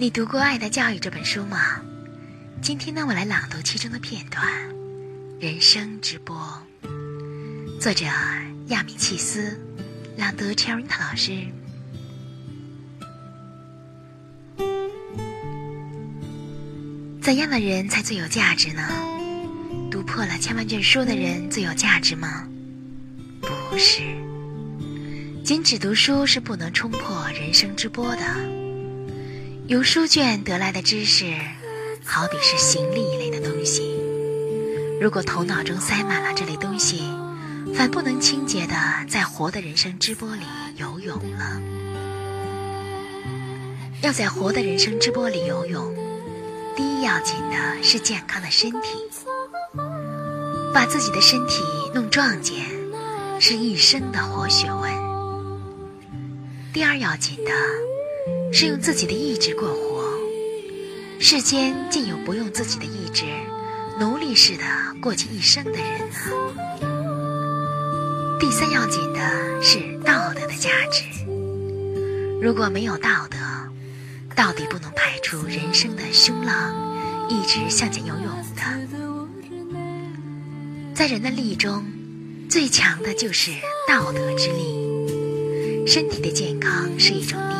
你读过《爱的教育》这本书吗？今天呢，我来朗读其中的片段。人生直播，作者亚米契斯，朗读 c h e r i n t 老师。怎样的人才最有价值呢？读破了千万卷书的人最有价值吗？不是，仅只读书是不能冲破人生之波的。由书卷得来的知识，好比是行李一类的东西。如果头脑中塞满了这类东西，反不能清洁的在活的人生之波里游泳了。要在活的人生之波里游泳，第一要紧的是健康的身体。把自己的身体弄壮健，是一生的活学问。第二要紧的。是用自己的意志过活，世间竟有不用自己的意志，奴隶似的过尽一生的人呢？第三要紧的是道德的价值。如果没有道德，到底不能排除人生的凶浪，一直向前游泳的。在人的力中，最强的就是道德之力。身体的健康是一种力。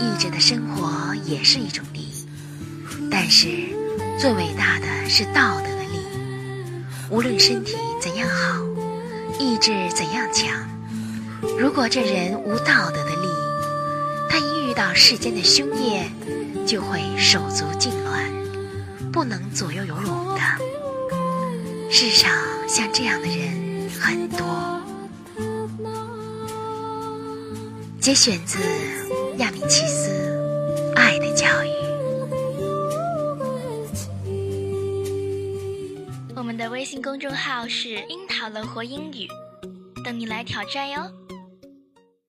意志的生活也是一种力，但是最伟大的是道德的力。无论身体怎样好，意志怎样强，如果这人无道德的力，他一遇到世间的凶业，就会手足痉挛，不能左右游泳的。世上像这样的人很多。节选自。亚米契斯，《爱的教育》。我们的微信公众号是“樱桃乐活英语”，等你来挑战哟。